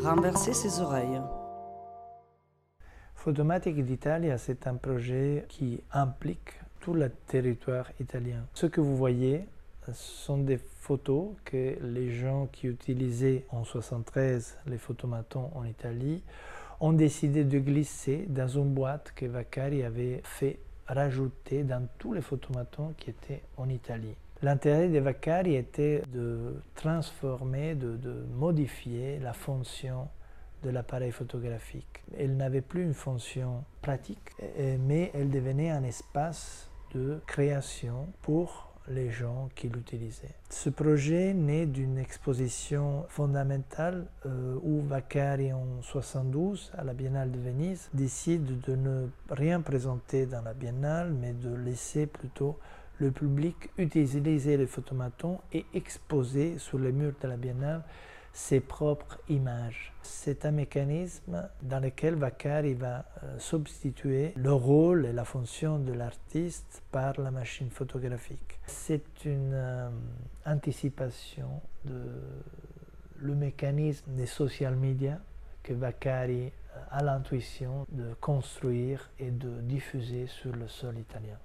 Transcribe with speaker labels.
Speaker 1: renverser ses oreilles.
Speaker 2: Photomatique d'Italie, c'est un projet qui implique tout le territoire italien. Ce que vous voyez sont des photos que les gens qui utilisaient en 73 les photomatons en Italie ont décidé de glisser dans une boîte que Vaccari avait fait rajouter dans tous les photomatons qui étaient en Italie. L'intérêt de Vaccari était de transformer, de, de modifier la fonction de l'appareil photographique. Elle n'avait plus une fonction pratique, mais elle devenait un espace de création pour les gens qui l'utilisaient. Ce projet naît d'une exposition fondamentale euh, où Vaccari en 72 à la Biennale de Venise décide de ne rien présenter dans la Biennale mais de laisser plutôt le public utiliser les photomatons et exposer sur les murs de la Biennale ses propres images. C'est un mécanisme dans lequel Vaccari va euh, substituer le rôle et la fonction de l'artiste par la machine photographique. C'est une euh, anticipation de le mécanisme des social media que Vaccari euh, a l'intuition de construire et de diffuser sur le sol italien.